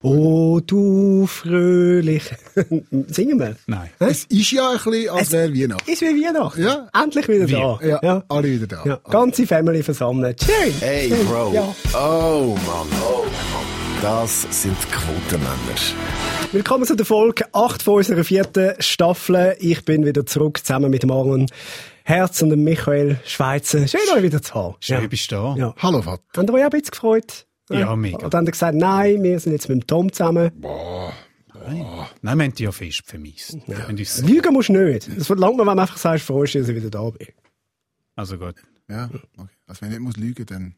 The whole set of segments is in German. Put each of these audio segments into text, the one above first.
Oh, du fröhlich. Singen wir? Nein. Es ist ja ein bisschen, als Es- wäre Weihnachten. Ist wie Weihnachten. Ja. Endlich wieder Wir. da. Ja, ja. alle wieder da. Ja. Ganze Family versammelt. Schön. Hey. Bro. Ja. Oh, Mann. Oh, Mann. Das sind Quotenmänner. Willkommen zu der Folge 8 von unserer vierten Staffel. Ich bin wieder zurück zusammen mit dem Aaron Herz und dem Michael Schweizer. Schön, euch wieder zu haben. Schön, ja. bist du da. Ja. Hallo, Vater. Habt ihr euch auch ein bisschen gefreut? Ja, mega. Und dann hat er gesagt, nein, wir sind jetzt mit dem Tom zusammen. Nein, wir haben dich ja fest vermisst. Uns- Lügen musst du nicht. Es verlangt man, wenn man einfach sagt, freust du, dass ich wieder da bin. Also gut. Ja, okay. Also wenn ich nicht muss lügen, dann...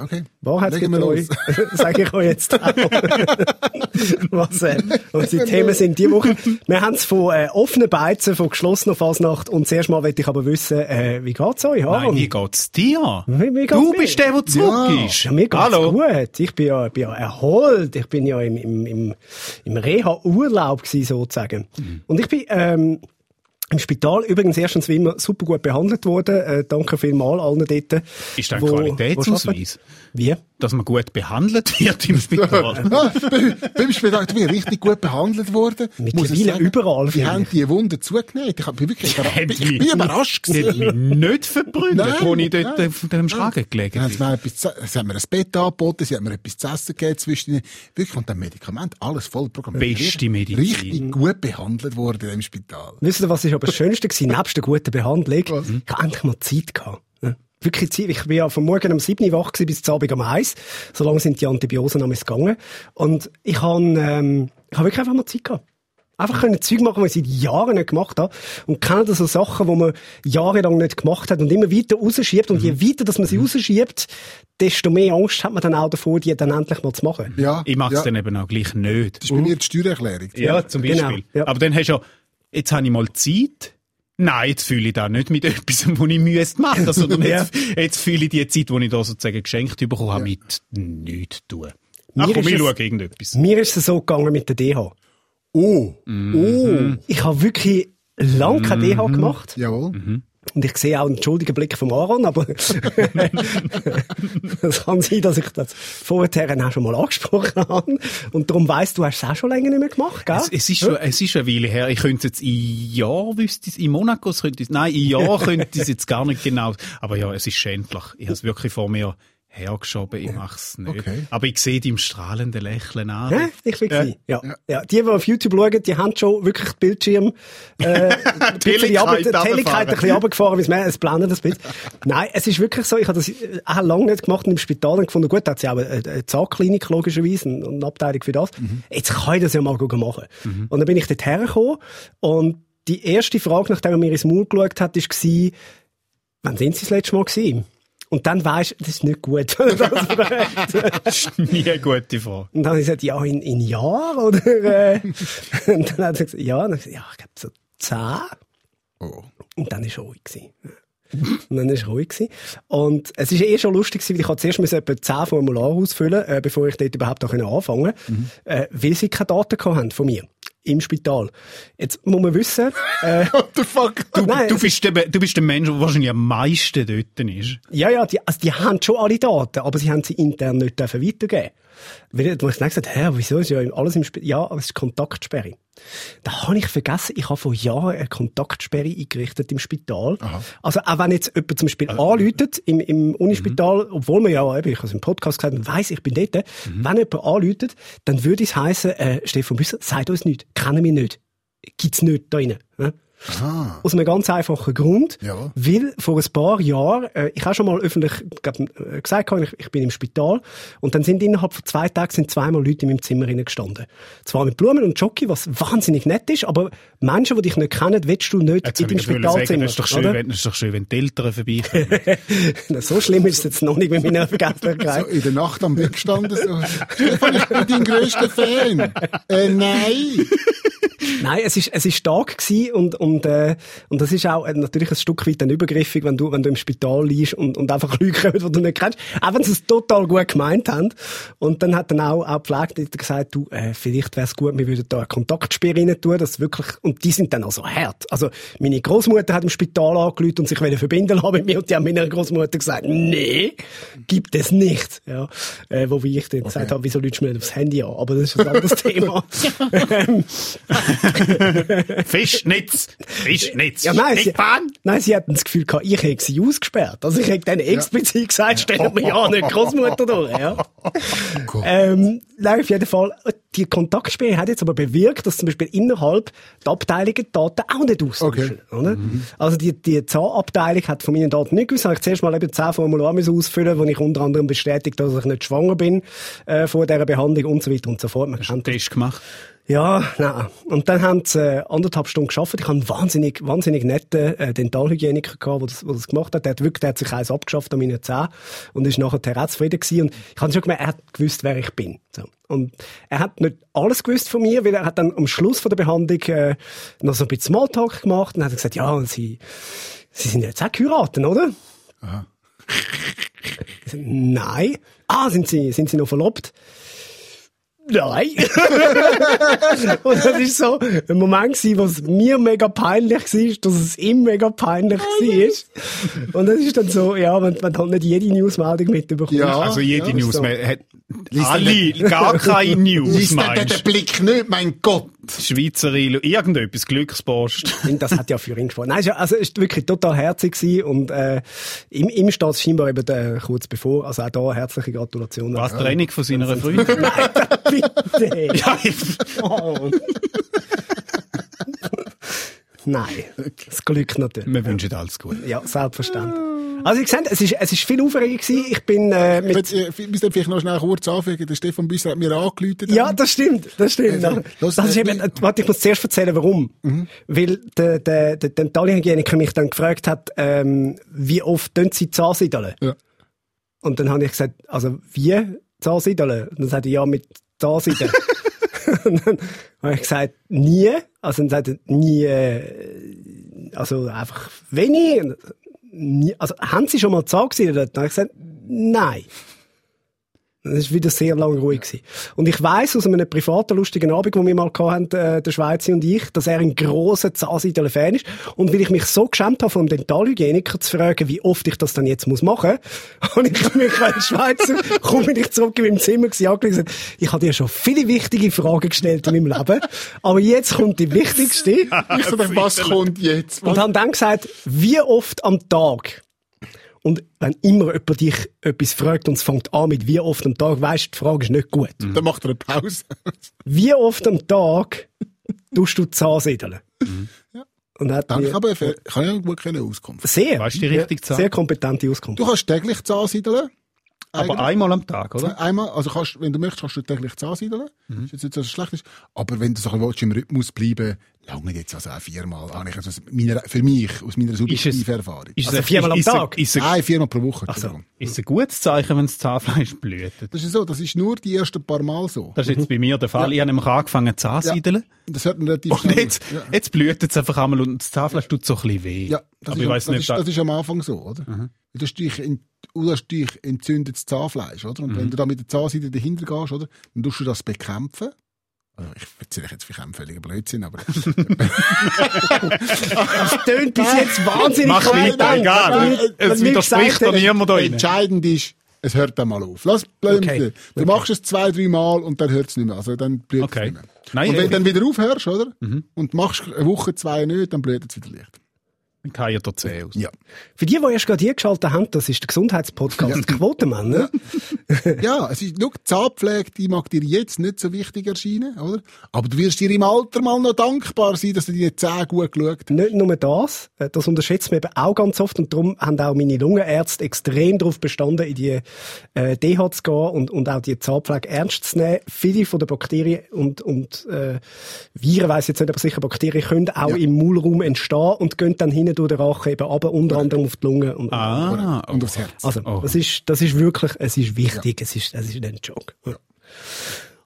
Okay. Wahrheit Legen gibt wir euch. Sage ich euch jetzt auch. Was äh, unsere Themen sind diese Woche. Wir haben es von äh, offenen Beizen, von geschlossener Fasnacht. Und zuerst mal möchte ich aber wissen, äh, wie geht's euch? Nein, Aaron? wie geht's dir? Wie- wie geht's du mir? bist der, der zurück Ja. ist. Ja, mir geht's Hallo. gut. Ich bin ja, bin ja erholt. Ich bin ja im, im, im, im Reha-Urlaub gewesen, sozusagen. Mhm. Und ich bin, ähm, im Spital übrigens erstens wie immer super gut behandelt worden. Äh, danke vielmals allen dort. Ist das ein Qualitätsausweis? Wie? Dass man gut behandelt wird im Spital? Bei- beim Spital, ich bin richtig gut behandelt worden. Mittlerweile überall, Die haben die Wunden zugenäht. Ich hab- bin wirklich ich bin überrascht gewesen. mich nicht verbrüllt, Nein, wo ich dort nein, auf dem Schragen gelegen haben sie haben mir ein Bett angeboten, sie haben mir etwas zu essen gegeben zwischen Wirklich, und dann Medikament, alles voll programmiert. Beste Medizin. Richtig gut behandelt worden im Spital. Wisst ihr, was ist aber das Schönste gewesen, nebst der guten Behandlung? Was? Ich habe endlich mal Zeit gehabt. Wirklich Zeit. Ich bin ja von morgen um 7 Uhr wach gewesen bis zum Abend um 1. So lange sind die Antibiosen am gegangen. Und ich habe, ähm, ich habe wirklich einfach mal Zeit gehabt. Einfach können Zeug machen, die ich seit Jahren nicht gemacht habe. Und kennen das so Sachen, die man jahrelang nicht gemacht hat und immer weiter rausschiebt. Und je weiter, dass man sie rausschiebt, desto mehr Angst hat man dann auch davor, die dann endlich mal zu machen. Ja. Ich mache es ja. dann eben auch gleich nicht. Das ist bei mir die Steuererklärung. Ja, zum genau, Beispiel. ja. Aber dann hast du ja, jetzt habe ich mal Zeit. Nein, jetzt fühle ich da nicht mit etwas, wo ich müsste machen, sondern Ja. jetzt, jetzt fühle ich die Zeit, die ich da sozusagen geschenkt bekommen habe, mit nichts zu tun. Ach Mir komm, ich schaue irgendetwas. Mir ist es so gegangen mit der DH. Oh, Mhm. Oh. Ich habe wirklich lange keine DH gemacht. jawohl. Und ich sehe auch einen schuldigen Blick vom Aaron, aber es kann sein, dass ich das vorher auch schon mal angesprochen habe. Und darum weiss, du hast es auch schon länger nicht mehr gemacht, gell? Es, es, ist schon, es ist eine Weile her. Ich könnte es jetzt in Jahr, wüsste ich in Monaco könnte ich es, nein, in Jahr könnte ich es jetzt gar nicht genau. Aber ja, es ist schändlich. Ich habe es wirklich vor mir hergeschoben, ich mache es nicht. Okay. Aber ich sehe deinem strahlenden Lächeln an. Ja, ich bin Ja. ja. ja. ja. Die, die auf YouTube schauen, die haben schon wirklich den Bildschirm, äh, die. Helligkeit ein bisschen runtergefahren, wie es blendet ein bisschen. Nein, es ist wirklich so, ich habe das äh, auch lange nicht gemacht und im Spital dann gefunden, gut, da hat sie auch eine, eine Zahnklinik, logischerweise, und eine Abteilung für das. Jetzt kann ich das ja mal gut machen. Und dann bin ich dort hergekommen und die erste Frage, nachdem er mir ins Maul geschaut hat, war, wann sind Sie das letzte Mal gewesen? Und dann weisst du, das ist nicht gut. wenn das ist nie eine gute Frage. Und dann habe ich gesagt, ja, in, in Jahr, oder? Äh, und dann hat er gesagt, ja, und dann habe ich gesagt, ja, ich glaube so zehn. Oh. Und dann war es ruhig. Gewesen. Und dann war es ruhig. Gewesen. Und es war eh schon lustig, gewesen, weil ich hatte zuerst müssen etwa zehn Formulare ausfüllen äh, bevor ich dort überhaupt auch anfangen konnte, äh, weil sie keine Daten gehabt haben von mir. Im Spital. Jetzt muss man wissen, äh, What the fuck? du, nein, Du bist, der, du bist der Mensch, der wahrscheinlich am meisten dort ist. Ja, ja, die, also die haben schon alle Daten, aber sie haben sie intern nicht dürfen weitergeben. Weil du hast gesagt, hä, wieso ist ja alles im Spiel? Ja, aber es ist Kontaktsperre. Da habe ich vergessen, ich habe vor Jahren eine Kontaktsperre eingerichtet im Spital. Also auch wenn jetzt jemand zum Beispiel anläutet im, im Unispital, obwohl man ja, eben, ich habe es im Podcast gesagt, weiss, ich bin dort, wenn jemand anläutet, dann würde es heißen, äh, Stefan Büsser, sagt uns nichts, kennen wir nicht. Gibt's nicht da rein. Ne? Aus einem ganz einfachen Grund. Ja. Weil vor ein paar Jahren, äh, ich habe schon mal öffentlich glaub, äh, gesagt, ich, ich bin im Spital und dann sind innerhalb von zwei Tagen sind zweimal Leute in meinem Zimmer gestanden. Zwar mit Blumen und Jockey, was wahnsinnig nett ist, aber Menschen, die dich nicht kennen, willst du nicht Jetzt in deinem ich wollen sagen, Spitalzimmer. das ist doch schön, oder? wenn, das ist doch schön, wenn die Eltern vorbeikommen. So schlimm ist es jetzt noch nicht mit meiner So Vergesslichkeit. in der Nacht am Bett gestanden, so. Stefan, ich bin dein grösster Fan. Äh, nein. Nein, es ist, es ist stark gewesen und, und, äh, und das ist auch äh, natürlich ein Stück weit dann übergriffig, wenn du, wenn du im Spital liegst und, und einfach Leute kommen, die du nicht kennst. Auch wenn sie es total gut gemeint haben. Und dann hat dann auch, auch die Pflegeleiter gesagt, du, äh, vielleicht wäre es gut, wir würden da eine Kontaktsperre rein tun, das wirklich, und die sind dann also hart. Also, meine Großmutter hat im Spital angerufen und sich verbinden lassen mit mir und die haben meiner Großmutter gesagt, nee, gibt es nicht. Ja, äh, wo ich dann gesagt habe, wieso lügst du mir nicht aufs Handy an? Aber das ist ein anderes Thema. Ähm, Fischnetz! ja, nein, sie, nein, sie hatten das Gefühl gehabt, ich hätte sie ausgesperrt. Also ich hätte denen explizit gesagt, stellen wir ja nicht Großmutter durch, ja. ähm, nein, auf jeden Fall, die Kontaktsperre hat jetzt aber bewirkt, dass zum Beispiel innerhalb der Abteilungen die Daten auch nicht austauschen, oder? Also die, die Zahnabteilung hat von meinen Daten nicht gewusst, habe ich zuerst mal eben zehn Formulare müssen ausfüllen, wo ich unter anderem bestätigt, dass ich nicht schwanger bin, äh, vor dieser Behandlung und so weiter und so fort. Man kennt das. Test gemacht. Ja, nein. Und dann haben sie äh, anderthalb Stunden geschafft. Ich habe einen wahnsinnig, wahnsinnig netten äh, Dentalhygieniker gehabt, der das, der das gemacht hat. Der hat wirklich, der hat sich eins abgeschafft an meinen Zähnen und ist nachher auch zufrieden gewesen. Und ich habe schon gemerkt, er hat gewusst, wer ich bin. So. Und er hat nicht alles gewusst von mir, weil er hat dann am Schluss von der Behandlung äh, noch so ein bisschen Smalltalk gemacht und hat gesagt, ja, sie, sie sind jetzt auch geheiratet, oder? So, Nein. Ah, sind sie, sind sie noch verlobt? Nein. und das ist so ein Moment gewesen, was mir mega peinlich war, dass es ihm mega peinlich war. Und das ist dann so, ja, wenn, wenn du halt nicht jede Newsmeldung mitbekommst. Ja. Also jede ja, News. so. Man hat alle, gar keine News, Liest der den meinst Blick nicht, mein Gott. Schweizer Ilu, irgendetwas, Glückspost. Das hat ja für ihn gesprochen. Nein, ja- also, es ist wirklich total herzig gewesen und, äh, ihm, ihm steht es scheinbar eben äh, kurz bevor. Also auch da herzliche Gratulation. Was, Training von seiner Freundin? Bitte. ja, ich- Oh. Nein. Das Glück natürlich. wir wünschen alles Gute. Ja, selbstverständlich. Also, ich sehe, es ist, es ist viel Aufregung gewesen. Ich bin, äh, mit, Jetzt, äh, Wir müssen vielleicht noch schnell kurz anfügen. Der Stefan Büsser hat mir angeläutet. Ja, das stimmt, das stimmt. Also, das ist äh, eben, wie- warte, ich muss zuerst erzählen, warum. Weil der, der, der Dentalhygieniker mich dann gefragt hat, ähm, wie oft tun sie Zahnsiedeln? Ja. Und dann habe ich gesagt, also, wie Zahnsiedeln? Und dann sagte er, ja, mit Zahnsiedeln. Und dann habe ich gesagt, nie. Also dann sagt er, nie, äh, also einfach wenig. Nie, also, haben Sie schon mal Zahnsiedeln? Dann habe ich gesagt, nein. Das war wieder sehr lange ruhig. Gewesen. Und ich weiss aus einem privaten, lustigen Abend, den wir mal hatten, äh, der Schweizer und ich, dass er ein grosser Zahnseidler-Fan ist. Und weil ich mich so geschämt habe, vom Dentalhygieniker zu fragen, wie oft ich das dann jetzt muss machen muss, habe ich mich als Schweizer, komm bin ich zurück in meinem Zimmer gewesen, ich habe dir schon viele wichtige Fragen gestellt in meinem Leben, aber jetzt kommt die wichtigste. Ich so was kommt jetzt? Und haben dann gesagt, wie oft am Tag? Und wenn immer jemand dich etwas fragt und es fängt an mit wie oft am Tag, weisst du, die Frage ist nicht gut. Dann macht er eine Pause. Wie oft am Tag tust du Zahnsiedeln? Und hat Dann mir kann ich kann ja gut keine Auskunft. sehr, Weißt du die richtige Zahl? sehr kompetente Auskunft. Du kannst täglich Zahnsiedeln. Aber einmal am Tag, oder? Einmal, also kannst, wenn du möchtest, kannst du täglich Zahnsiedeln. Mhm. Ist jetzt nicht so dass es schlecht ist. Aber wenn du so ein bisschen willst, im Rhythmus bleiben, lange jetzt also auch viermal. Also meiner, für mich, aus meiner subjektiven Erfahrung. Ist Also es- viermal am ist Tag? Ist es Nein, viermal pro Woche. so. Entschuldigung. ist es ein gutes Zeichen, wenn das Zahnfleisch blühtet? Das ist so, das ist nur die ersten paar Mal so. Das ist jetzt bei mir der Fall. Ich habe nämlich angefangen zu ansiedeln. Das hört man relativ Und schnell jetzt. Ja. jetzt blühtet es einfach einmal und das Zahnfleisch tut so ein bisschen weh. Ja, das, Aber ist, ich weiss das, nicht, ist, das ist am Anfang so, oder? Du hast dich, in, du hast dich entzündetes Zahnfleisch, oder? Und wenn du da mit der Zahnseide dahinter gehst, oder? Dann tust du das bekämpfen. Also ich erzähle jetzt vielleicht einen völligen Blödsinn, aber Das tönt bis jetzt wahnsinnig Mach weiter, egal. Es widerspricht doch niemand da entscheidend ist, es hört dann mal auf. Lass bleiben. Okay. Du machst es zwei, drei Mal und dann hört es nicht mehr. Also dann blüht es Okay. nicht mehr. Nein, und wenn du dann wieder aufhörst, oder? Und machst eine Woche, zwei nicht, dann blüht es wieder leicht. Dann kann ja der Zeh aus. Ja. Für die, die erst gerade hier geschaltet haben, das ist der Gesundheitspodcast Quotenmänner. Ja, es ist, schau, die Zahnpflege, die mag dir jetzt nicht so wichtig erscheinen, oder? Aber du wirst dir im Alter mal noch dankbar sein, dass du deine Zähne gut geschaut hast. Nicht nur das, äh, das unterschätzt man eben auch ganz oft und darum haben auch meine Lungenärzte extrem darauf bestanden, in die äh, DH zu gehen und, und auch die Zahnpflege ernst zu nehmen. Viele von den Bakterien und, und äh, Viren, weiss jetzt nicht, aber sicher Bakterien können auch Ja. im Maulraum entstehen und gehen dann hinten durch den Rachen eben runter, unter anderem auf die Lunge. Und, Ah, Und aufs Herz. Also, Oh. das ist, das ist wirklich, es ist wichtig, es ist, es ist nicht ein Joke. Ja.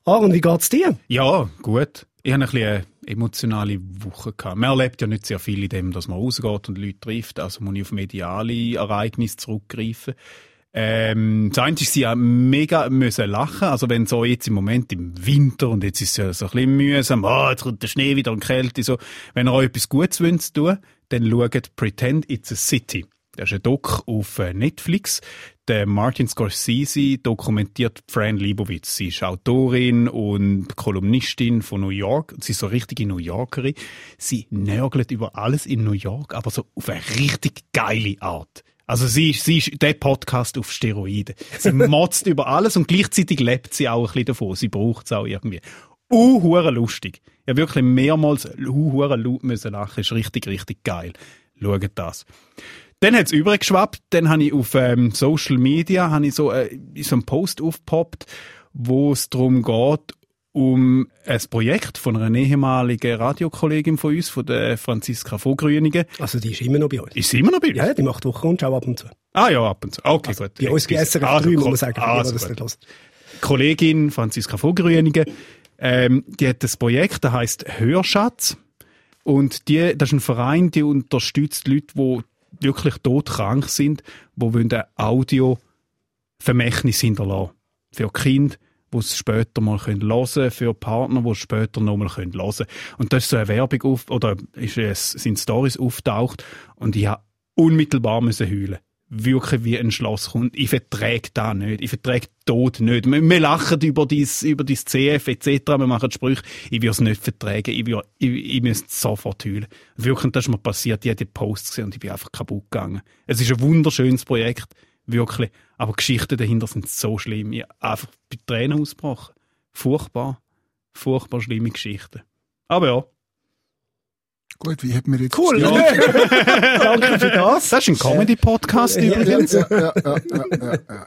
Ah, und wie geht's dir? Ja, gut. Ich habe ein bisschen, äh, emotionale Woche gehabt. Man erlebt ja nicht sehr viel in dem, dass man rausgeht und Leute trifft, also muss ich auf mediale Ereignisse zurückgreifen. Ähm, das eine ist, sie haben mega müssen lachen. Also wenn so jetzt im Moment im Winter und jetzt ist es ja so ein bisschen mühsam, oh, jetzt kommt der Schnee wieder und Kälte, so. Wenn ihr euch etwas Gutes wünscht tun, dann schaut Pretend It's a City. Das ist ein Doc auf äh, Netflix. Der Martin Scorsese dokumentiert Fran Lebowitz. Sie ist Autorin und Kolumnistin von New York. Sie ist so richtige New Yorkerin. Sie nörgelt über alles in New York, aber so auf eine richtig geile Art. Also sie ist, sie ist der Podcast auf Steroiden. Sie motzt über alles und gleichzeitig lebt sie auch ein bisschen davon. Sie braucht es auch irgendwie. Uh, lustig. Ja, wirklich mehrmals uh, hure laut müssen lachen. Ist richtig, richtig geil. Schaut das. Dann hat's übrig geschwappt. Dann habe ich auf ähm, Social Media habe ich so, äh, so einen Post aufgepoppt, wo es darum geht, um ein Projekt von einer ehemaligen Radiokollegin von uns, von der Franziska Vogrünigen. Also die ist immer noch bei uns. Ist immer noch bei uns? Ja, die macht Wochenrundschau ab und zu. Ah ja, ab und zu. Okay, gut. Bei uns bei SRF 3, Also, muss man sagen, also die das nicht hören. Kollegin Franziska Vogrünigen, ähm, die hat das Projekt, das heißt Hörschatz. Und die, das ist ein Verein, die unterstützt Leute, die wirklich todkrank sind, die ein Audio-Vermächtnis hinterlassen. Für Kinder, die es später mal hören können, für Partner, die es später noch mal hören können. Und da ist so eine Werbung auf, oder ist es, sind Stories auftaucht und ich habe unmittelbar heulen. Wirklich wie ein Schlosshund. Ich verträge das nicht. Ich verträge Tod nicht. Wir, wir lachen über dies, über dies CF etc. Wir machen Sprüche. Ich würde es nicht vertragen. Ich, würd, ich, ich müsste sofort heulen. Wirklich, das ist mir passiert. Ich habe die Posts gesehen und ich bin einfach kaputt gegangen. Es ist ein wunderschönes Projekt. Wirklich. Aber Geschichten dahinter sind so schlimm. Ich habe einfach bei Tränen ausgebrochen. Furchtbar. Furchtbar schlimme Geschichten. Aber ja. Gut, wie hat mir jetzt... Cool. Ja, Danke für das. Das ist ein Comedy-Podcast Ja, übrigens. ja, ja, ja, ja, ja, ja.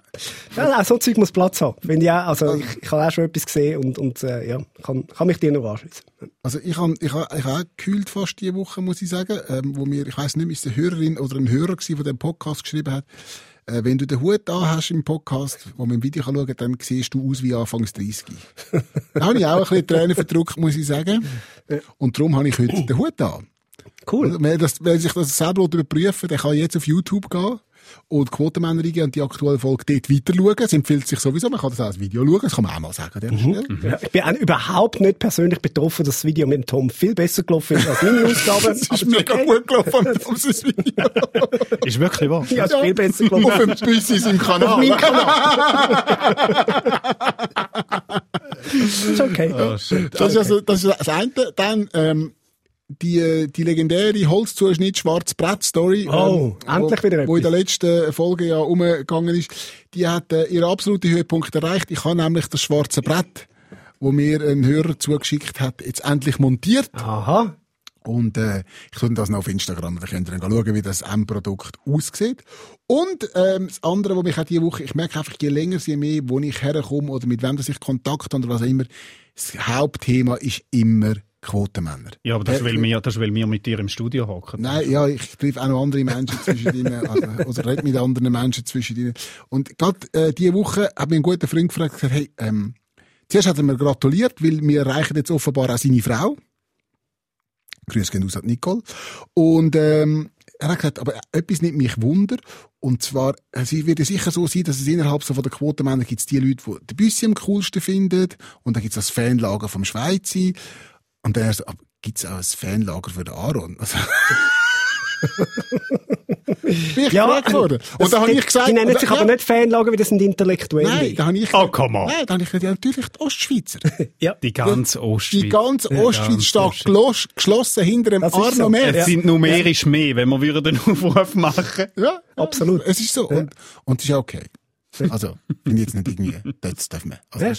Ja, so Zeug muss Platz haben. Finde ich auch. Also, ich, ich habe auch schon etwas gesehen und, und äh, ja, kann, kann mich dir noch anschließen. Also ich habe ich hab, ich hab auch gekühlt fast diese Woche, muss ich sagen, ähm, wo mir, ich weiß nicht, ist eine Hörerin oder ein Hörer gewesen, der den Podcast geschrieben hat, äh, wenn du den Hut an hast im Podcast, wo man im Video schauen kann, dann siehst du aus wie Anfangs 30. da habe ich auch ein bisschen Tränen verdrückt, muss ich sagen. Und darum habe ich heute den Hut an. Cool. Wer, das, wer sich das selber überprüfen will, der kann jetzt auf YouTube gehen und Quotenmänner eingehen und die aktuelle Folge dort weiter schauen. Es empfiehlt sich sowieso, man kann das auch als Video schauen, das kann man auch mal sagen. dieser Stelle. Ja, ich bin auch überhaupt nicht persönlich betroffen, dass das Video mit dem Tom viel besser gelaufen ist als meine Ausgabe. Es ist mega gut gelaufen mit unserem Video. Ist wirklich wahr. Ja, es ist viel besser Auf gelaufen. dem Büssis im Kanal. Mein Kanal. ist okay. Oh. Das ist also das, ist das eine. Dann ähm, die, die legendäre Holzzuschnitt Schwarz Brett Story, Oh, ähm, endlich wo, wieder wo in der etwas. letzten Folge ja umgegangen ist, die hat äh, ihren absoluten Höhepunkt erreicht. Ich habe nämlich das schwarze Brett, wo mir ein Hörer zugeschickt hat, jetzt endlich montiert. Aha. Und äh, ich tue das noch auf Instagram, da könnt ihr dann schauen, wie das Endprodukt aussieht. Und ähm, das andere, was mich auch diese Woche, ich merke einfach, je länger, je mehr, wo ich herkomme oder mit wem ich Kontakt habe oder was auch immer, das Hauptthema ist immer Quotenmänner. Ja, aber das, Äh, weil wir, das ist, weil wir mit dir im Studio hocken. Nein, ja, ich treffe auch noch andere Menschen zwischen ihnen, also, oder rede mit anderen Menschen zwischen ihnen. Und gerade äh, diese Woche hat mir ein guter Freund gefragt, gesagt, hey, ähm, zuerst hat er mir gratuliert, weil wir erreichen jetzt offenbar auch seine Frau. Grüß gehen aus an Nicole. Und ähm, er hat gesagt, aber etwas nimmt mich Wunder. Und zwar, es wird ja sicher so sein, dass es innerhalb so von der Quotenmänner gibt es die Leute, die den Büssi am coolsten finden. Und dann gibt es das Fanlager vom Schweizer. Und dann so, gibt es auch ein Fanlager für den Aaron. Also, bin ich Ja, gefragt worden. Und da habe ich gesagt... Die nennen und- sich ja, aber nicht Fanlager, weil das sind Intellektuelle. Nein, da habe ich... Oh, come on. Nein, da habe ich gesagt, ja, natürlich die Ostschweizer. Ja. Die ganze Ostschweiz. Die ganze Ostschweiz ganz steht Ostschweiz. geschlossen hinter dem Das ist Arno so. Merz. Es sind numerisch mehr, wenn wir würden einen Aufruf machen. Ja, Absolut. Es ist so. Und, und es ist okay. Also, bin jetzt nicht irgendwie, das darf man. Also, Ja.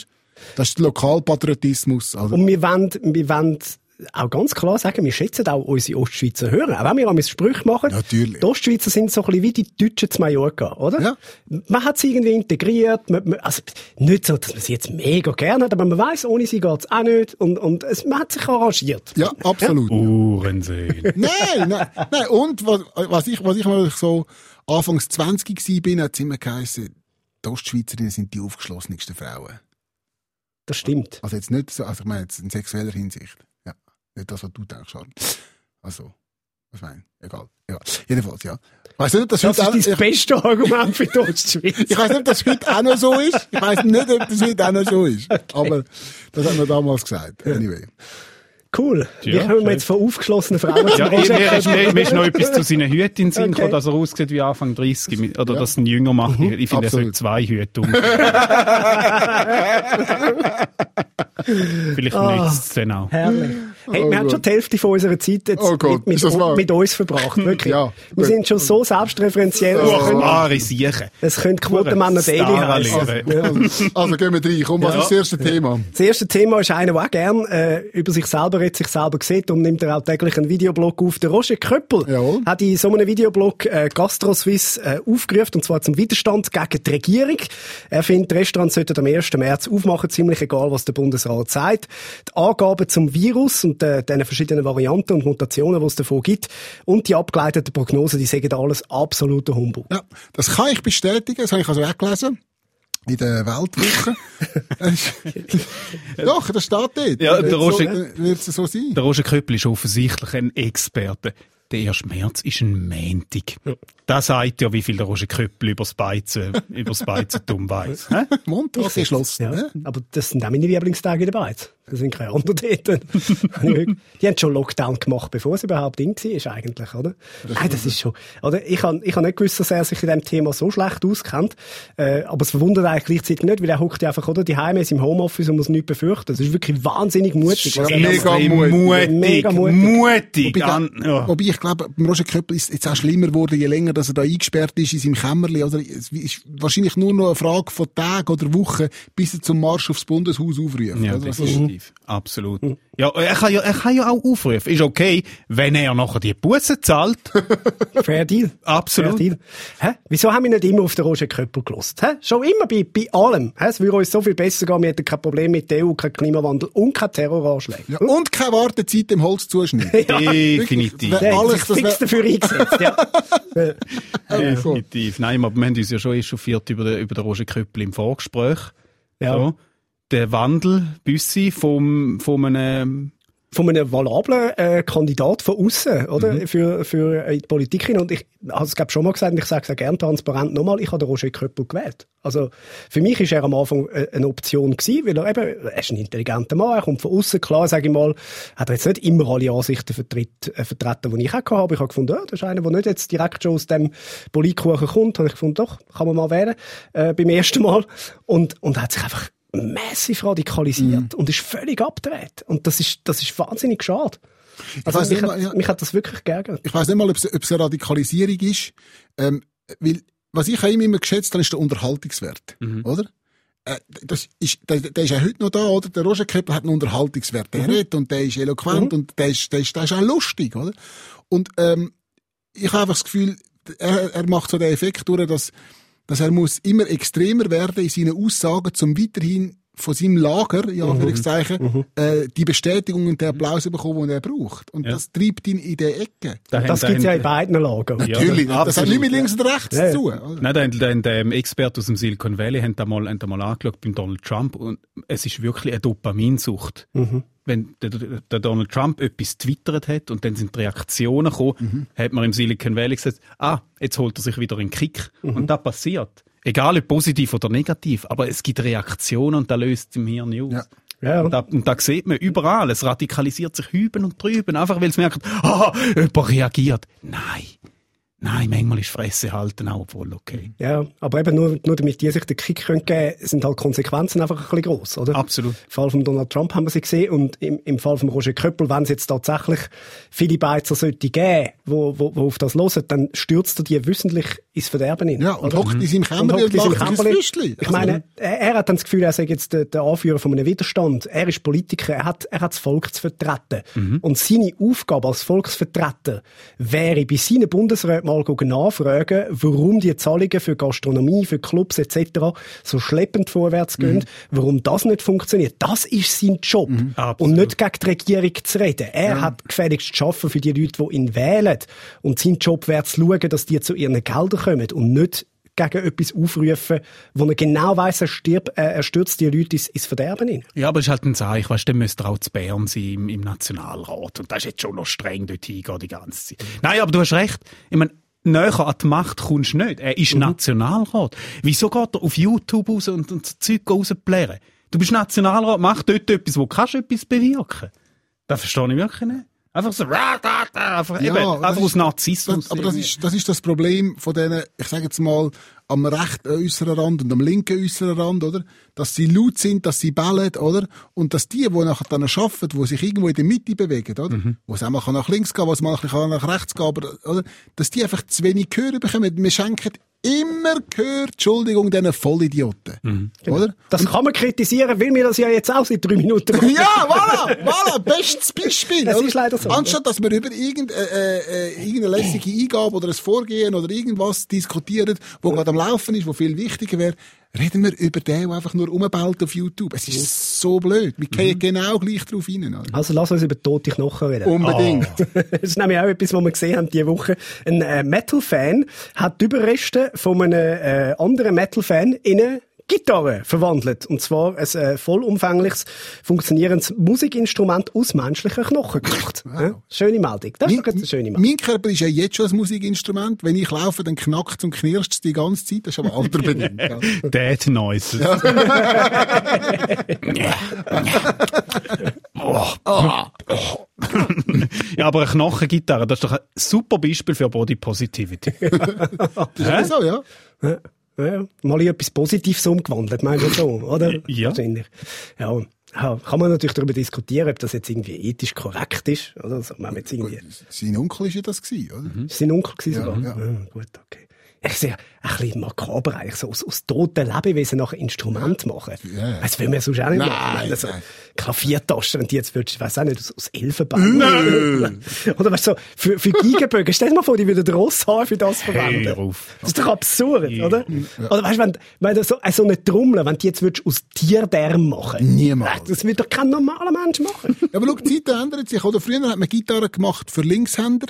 Das, ist, ist Lokalpatriotismus. Also, Und wir wollen, wir wollen auch ganz klar sagen, wir schätzen auch unsere Ostschweizer Hörer. Auch wenn wir einmal Sprüche machen. Natürlich. Die Ostschweizer sind so ein bisschen wie die Deutschen zu Mallorca, oder? Ja. Man hat sie irgendwie integriert. Man, man, also, nicht so, dass man sie jetzt mega gerne hat, aber man weiß, ohne sie geht's auch nicht. Und, und es, man hat sich arrangiert. ja, absolut. Uhrensöhne. Nein, nein, nein. Und was, was ich, was ich mal so anfangs 20 gsi bin, hat es immer geheißen, die Ostschweizerinnen sind die aufgeschlossensten Frauen. Das stimmt. Also jetzt nicht so, also ich meine jetzt in sexueller Hinsicht. Ja. Nicht das, was du denkst, Charles. Also, was meine? Egal. Egal. Jedenfalls, ja. Ich weiss nicht, ob das, Das heute ist dein beste Argument für die Ostschweiz. ich weiss nicht, ob das heute auch noch so ist. Ich weiss nicht, ob das heute auch noch so ist. Aber das hat man damals gesagt. Anyway. Cool. Ja, kommen wir schön. jetzt von aufgeschlossenen Frauen Ja, mir, ist, mir, mir ist noch etwas zu seinen Hüten in Sinn Okay. gekommen, dass er aussieht wie Anfang 30. mit- Oder dass er ihn jünger macht. Ich finde, er sollte zwei Hüte um. Vielleicht Ah. nützt es dann auch. Herrlich. Hey, Oh wir haben Gott. schon die Hälfte von unserer Zeit jetzt Oh Gott, mit, mit, mit uns verbracht. Wirklich. Ja. Wir sind schon so selbstreferenziell. Oh. Es können- Wahre Siechen. Es könnte Quotenmänner Daily heißen. Also, also gehen wir rein. Komm, was Ja. ist das erste Thema? Das erste Thema ist einer, der auch gern äh, über sich selber redet, sich selber sieht und nimmt er auch täglich einen Videoblog auf. Der Roger Köppel Jawohl. hat in so einem Videoblog äh, GastroSwiss äh, aufgerufen, und zwar zum Widerstand gegen die Regierung. Er findet, Restaurants sollten am 1. März aufmachen, ziemlich egal, was der Bundesrat sagt. Die Angaben zum Virus und äh, den verschiedenen Varianten und Mutationen, die es davon gibt, und die abgeleiteten Prognosen, die sagen alles absoluter Humbug. Ja, das kann ich bestätigen. Das habe ich also auch gelesen. In der Weltwoche. Doch, das steht dort. Ja, der Roger- so, so sein. Der Roger Köppel ist offensichtlich ein Experte. Der 1. März ist ein Montag. Das sagt ja, wie viel der Roger Köppel über das Beizen, über das Beizentum weiss. Montag geschlossen. Ja, ne? aber das sind auch meine Lieblingstage in der Beiz. Das sind keine anderen dort. die haben schon Lockdown gemacht, bevor es überhaupt in war, eigentlich, oder? Nein, das ist schon, oder? Ich habe, ich habe nicht gewusst, dass er sich in diesem Thema so schlecht auskennt. Äh, aber es verwundert eigentlich gleichzeitig nicht, weil er hockt ja einfach, oder? Die Heime ist im Homeoffice und muss nichts befürchten. Das ist wirklich wahnsinnig mutig. was er mega mutig. mutig. Mega mutig. Mutig. Wobei, ja. wobei ich glaube, Roger Köppel ist es jetzt auch schlimmer geworden, je länger dass er da eingesperrt ist in seinem Kämmerli. Oder es ist wahrscheinlich nur noch eine Frage von Tagen oder Wochen, bis er zum Marsch aufs Bundeshaus aufruft. Ja, oder? Also, definitiv. Absolut. Ja, er kann ja, er kann ja auch aufrufen. Ist okay, wenn er nachher die Busse zahlt. Fair Deal. Absolut. Fair Deal. Hä? Wieso haben wir nicht immer auf den Roger Köppel gelost? Hä? Schon immer bei, bei allem. Hä? Es würde uns so viel besser gehen. Wir hätten kein Problem mit der EU, kein Klimawandel und kein Terroranschläge. ja, und keine Wartezeit im Holzzuschnitt. Definitiv. Wer- Der hat alles, das fix dafür eingesetzt. ja. Definitiv. Nein, aber wir haben uns ja schon echauffiert über den, über den Roger Köppel im Vorgespräch. Ja. So. Der Wandel, Büssi, vom, vom einem, Von einem valablen äh, Kandidat von außen, oder? Mhm. Für, für äh, die Politik hin. Und ich habe es, glaube schon mal gesagt, und ich sage es auch gerne transparent nochmal, ich habe den Roger Köppel gewählt. Also, für mich ist er am Anfang äh, eine Option gewesen, weil er eben, er ist ein intelligenter Mann, er kommt von außen klar, sage ich mal, hat er jetzt nicht immer alle Ansichten vertritt, äh, vertreten, die ich auch habe. Ich habe gefunden, ja, das ist einer, der nicht jetzt direkt schon aus dem Politkuchen kommt. Habe ich gefunden, doch, kann man mal wählen, äh, beim ersten Mal. Und, und hat sich einfach massiv radikalisiert Mhm. und ist völlig abgedreht. Und das ist, das ist wahnsinnig schade. Also mich, hat, mal, ja. mich hat das wirklich geärgert. ich weiß nicht mal, ob es, eine Radikalisierung ist, ähm, weil, was ich immer geschätzt habe, ist der Unterhaltungswert, oder? Äh, das ist, der, der ist ja heute noch da, oder? Der Roger Köppel hat einen Unterhaltungswert. Der redet und der ist eloquent und der ist, der ist, der ist auch lustig, oder? Und, ähm, ich habe einfach das Gefühl, er, er macht so den Effekt durch, dass, dass er muss immer extremer werden in seinen Aussagen, zum weiterhin von seinem Lager, in Anführungszeichen, äh, die Bestätigung und den Applaus bekommen, den er braucht. Und Ja. das treibt ihn in die Ecke. Da Das haben- gibt's ja da in beiden Lagern. Ja, Natürlich, das hat nicht mit links und rechts Ja. zu tun. oder? Nein, der, der, der Experte aus dem Silicon Valley haben da mal, da mal angeschaut beim Donald Trump und es ist wirklich eine Dopaminsucht. Wenn der, der Donald Trump etwas twittert hat und dann sind die Reaktionen gekommen, hat man im Silicon Valley gesagt, ah, jetzt holt er sich wieder einen Kick. Und das passiert. Egal ob positiv oder negativ, aber es gibt Reaktionen und da löst es im Hirn aus. Ja. Ja. Und da, und da sieht man überall, es radikalisiert sich hüben und drüben, einfach weil es merkt, ah, jemand reagiert. Nein. Nein, manchmal ist Fresse halten auch wohl okay. Ja, aber eben nur, nur damit die sich den Kick können geben sind halt Konsequenzen einfach ein bisschen gross, oder? Absolut. Im Fall von Donald Trump haben wir sie gesehen und im, im Fall von Roger Köppel, wenn es jetzt tatsächlich viele Beizer sollte geben, wo, wo, wo auf das hören, dann stürzt er die wissentlich ins Verderben hin. Ja, und hockt in seinem Und Kämmerli hockt und, in lacht seinem sich ins Kämmerli. Füßli. Ich meine, er, er hat dann das Gefühl, er sei jetzt der, der Anführer von einem Widerstand. Er ist Politiker, er hat, er hat das Volk zu vertreten. Mhm. Und seine Aufgabe als Volksvertreter wäre, bei seinen Bundesräten mal nachfragen, warum die Zahlungen für Gastronomie, für Clubs etc. so schleppend vorwärts gehen, Mhm. warum das nicht funktioniert. Das ist sein Job. Absolut. Und nicht gegen die Regierung zu reden. Er hat gefälligst zu arbeiten für die Leute, die ihn wählen. Und sein Job wäre zu schauen, dass die zu ihren Geldern kommen und nicht gegen etwas aufrufen, wo er genau weiss, er, stirbt, äh, er stürzt die Leute ins, ins Verderben hin. Ja, aber es ist halt ein Zeichen, weißt dann müsste er auch zu Bern sein im, im Nationalrat. Und das ist jetzt schon noch streng dort hingehen die ganze Zeit. Nein, aber du hast recht. Ich meine, näher an die Macht kommst du nicht. Er ist Nationalrat. Wieso geht er auf YouTube raus und, und so Zeug rausplären? Du bist Nationalrat, mach dort etwas, wo kannst du etwas bewirken. Das verstehe ich wirklich nicht. Einfach so, einfach, Ja, eben, einfach aus Narzissmus. Das, aber das ist, das ist das Problem von denen, ich sage jetzt mal, am rechten äußeren Rand und am linken äußeren Rand, oder? Dass sie laut sind, dass sie bellen, oder? Und dass die, die nachher dann arbeiten, die sich irgendwo in der Mitte bewegen, oder? Wo es auch mal nach links gehen, wo es mal nach rechts gehen, aber, oder? Dass die einfach zu wenig Gehör bekommen. Wir schenken immer Gehör, Entschuldigung, diesen Vollidioten. Oder? Das kann man kritisieren, weil wir das ja jetzt auch seit drei Minuten machen. Ja, voilà, voilà, bestes Beispiel. Das oder? ist leider so. Anstatt, dass wir über irgend, äh, äh, irgendeine lässige Eingabe oder ein Vorgehen oder irgendwas diskutieren, wo gerade am Laufen ist, wo viel wichtiger wäre, reden wir über den, der einfach nur rumbaut auf YouTube. Es ist so blöd. Wir gehen genau gleich drauf rein. Oder? Also lass uns über tote Knochen reden. Unbedingt. das ist nämlich auch etwas, was wir gesehen haben diese Woche. Ein äh, Metal-Fan hat die Überreste von einem äh, anderen Metal-Fan in eine Gitarre verwandelt. Und zwar ein äh, vollumfängliches, funktionierendes Musikinstrument aus menschlichen Knochen gemacht. Ja? Schöne Meldung. Das ist doch eine schöne Meldung. mein Körper ist ja jetzt schon ein Musikinstrument. Wenn ich laufe, dann knackt und knirscht es die ganze Zeit. Das ist aber alterbedingt. gell? Dead Noises. ja, aber eine Knochengitarre, das ist doch ein super Beispiel für Body Positivity. Das ist so, ja. Ja, ja, mal in etwas Positives umgewandelt, meinst du so, oder? Ja. Wahrscheinlich. Ja. Ja, kann man natürlich darüber diskutieren, ob das jetzt irgendwie ethisch korrekt ist, oder? So, wenn man jetzt irgendwie, Sein Onkel ist ja das gewesen, oder? ist sein Onkel gewesen sogar? ja. Ja, gut, okay. Ich sehe ein bisschen makaber eigentlich, so aus, aus toten Lebewesen nach Instrument machen. Ja. Das will man sonst auch nicht Nein, machen. Ich meine, so nein. Klaviertasten, wenn die jetzt würdest, ich weiß auch nicht, aus, aus Elfenbein. Oder weißt du, so, für, für Geigenbögen, stell dir mal vor, die würden Rosshaar für das verwenden. Hör auf. Das ist doch absurd, oder? Oder weißt du, wenn, wenn du so, äh, so eine Trommel, wenn die jetzt würdest aus Tierdarm machen Niemals. Das wird doch kein normaler Mensch machen. Ja, aber schau, die Zeiten ändern sich. Oder früher hat man Gitarre gemacht für Linkshänder.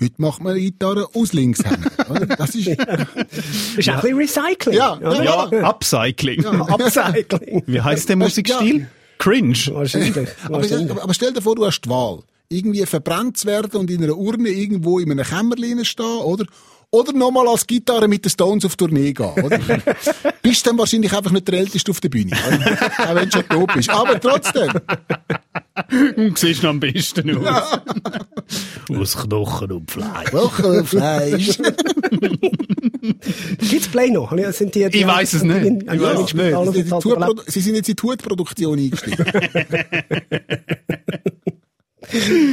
Heute macht man Gitarre aus Linkshändern. oder? Das ist, ja, Das ist auch ein bisschen Recycling. Ja, oder? ja. Ja, Upcycling. Upcycling. Wie heißt der Musikstil? Cringe. Wahrscheinlich. aber, Wahrscheinlich. aber, aber stell dir vor, du hast die Wahl. Irgendwie verbrannt zu werden und in einer Urne irgendwo in einem Kämmerlein stehen, oder? Oder nochmal als Gitarre mit den Stones auf Tournee gehen, oder? bist dann wahrscheinlich einfach nicht der Älteste auf der Bühne? Auch wenn du schon tot bist. Aber trotzdem. Du siehst noch am besten aus. Aus Knochen und Fleisch. Wochenfleisch. Gibt's Play noch? Sind die, die Ich weiss es nicht. In, Ich in, nicht. Sie, sind die jetzt in die Tourproduktion eingestiegen.